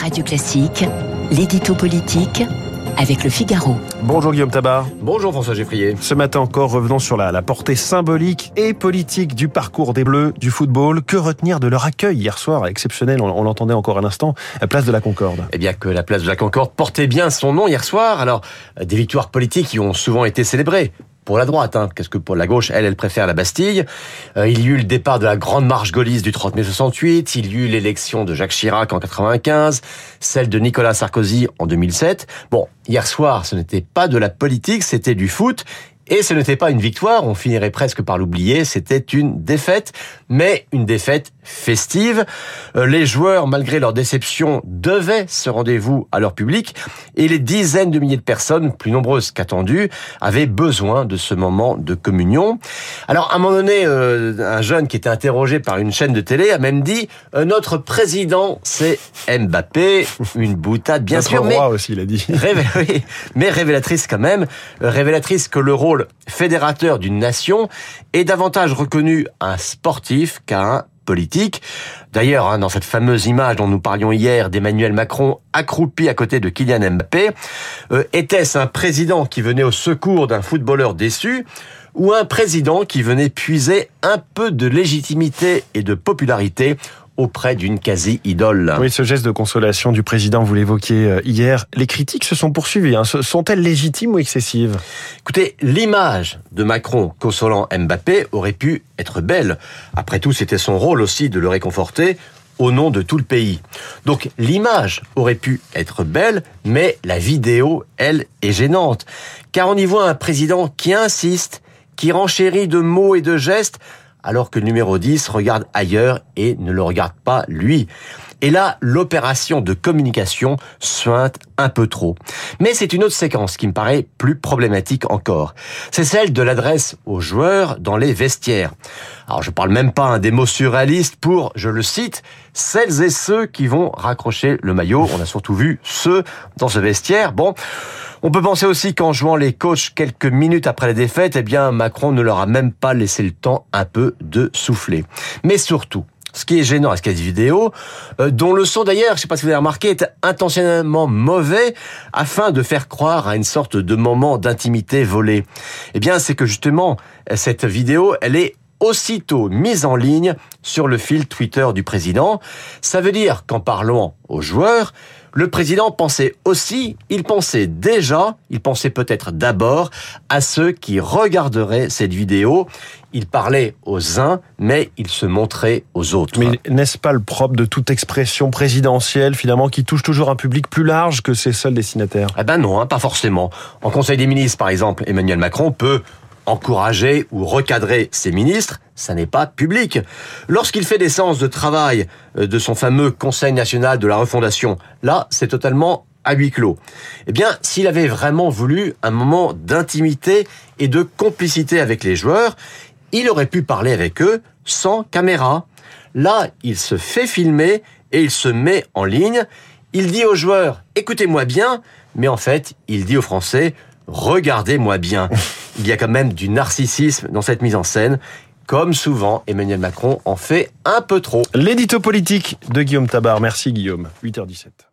Radio Classique, l'édito politique avec le Figaro. Bonjour Guillaume Tabar. Bonjour François Geffrier. Ce matin encore, revenons sur la, la, portée symbolique et politique du parcours des Bleus du football. Que retenir de leur accueil hier soir, exceptionnel, on, on l'entendait encore un instant, à Place de la Concorde Eh bien que la Place de la Concorde portait bien son nom hier soir. Alors, des victoires politiques qui ont souvent été célébrées pour la droite. Hein. Qu'est-ce que pour la gauche, elle, elle préfère la Bastille. Euh, il y eut le départ de la grande marche gaulliste du 30 mai 68. Il y eut l'élection de Jacques Chirac en 95, celle de Nicolas Sarkozy en 2007. Bon, hier soir, ce n'était pas de la politique, c'était du foot. Et ce n'était pas une victoire, on finirait presque par l'oublier, c'était une défaite, mais une défaite festive. Euh, les joueurs, malgré leur déception, devaient ce rendez-vous à leur public, et les dizaines de milliers de personnes, plus nombreuses qu'attendues, avaient besoin de ce moment de communion. Alors, à un moment donné, euh, un jeune qui était interrogé par une chaîne de télé a même dit euh, Notre président, c'est Mbappé », une boutade bien Notre sûr, roi mais, aussi, il a dit. Oui, mais révélatrice quand même, révélatrice que le rôle fédérateur d'une nation est davantage reconnu à un sportif qu'à un D'ailleurs, hein, dans cette fameuse image dont nous parlions hier d'Emmanuel Macron accroupi à côté de Kylian Mbappé, euh, était-ce un président qui venait au secours d'un footballeur déçu ou un président qui venait puiser un peu de légitimité et de popularité auprès d'une quasi-idole. Oui, ce geste de consolation du président, vous l'évoquiez hier, les critiques se sont poursuivies. Hein. Sont-elles légitimes ou excessives? Écoutez, l'image de Macron consolant Mbappé aurait pu être belle. Après tout, c'était son rôle aussi de le réconforter au nom de tout le pays. Donc l'image aurait pu être belle, mais la vidéo, elle, est gênante. Car on y voit un président qui insiste, qui renchérit de mots et de gestes, alors que le numéro 10 regarde ailleurs et ne le regarde pas lui. Et là, l'opération de communication suinte un peu trop. Mais c'est une autre séquence qui me paraît plus problématique encore. C'est celle de l'adresse aux joueurs dans les vestiaires. Alors je parle même pas hein, des mots surréalistes pour, je le cite, celles et ceux qui vont raccrocher le maillot. On a surtout vu ceux dans ce vestiaire. Bon, on peut penser aussi qu'en jouant les coachs quelques minutes après la défaite, eh bien Macron ne leur a même pas laissé le temps un peu de souffler. Mais surtout, ce qui est gênant à cette vidéo, euh, dont le son d'ailleurs, je ne sais pas si vous avez remarqué, est intentionnellement mauvais afin de faire croire à une sorte de moment d'intimité volé. Eh bien, c'est que justement, cette vidéo, elle est aussitôt mise en ligne sur le fil Twitter du président. Ça veut dire qu'en parlant aux joueurs, le président pensait aussi, il pensait déjà, il pensait peut-être d'abord à ceux qui regarderaient cette vidéo. Il parlait aux uns, mais il se montrait aux autres. Mais n'est-ce pas le propre de toute expression présidentielle, finalement, qui touche toujours un public plus large que ses seuls destinataires? Eh ben non, hein, pas forcément. En Conseil des ministres, par exemple, Emmanuel Macron peut encourager ou recadrer ses ministres, ça n'est pas public. Lorsqu'il fait des séances de travail de son fameux Conseil national de la refondation, là, c'est totalement à huis clos. Eh bien, s'il avait vraiment voulu un moment d'intimité et de complicité avec les joueurs, il aurait pu parler avec eux sans caméra. Là, il se fait filmer et il se met en ligne. Il dit aux joueurs, écoutez-moi bien, mais en fait, il dit aux Français, regardez-moi bien. Il y a quand même du narcissisme dans cette mise en scène. Comme souvent, Emmanuel Macron en fait un peu trop. L'édito politique de Guillaume Tabar. Merci Guillaume. 8h17.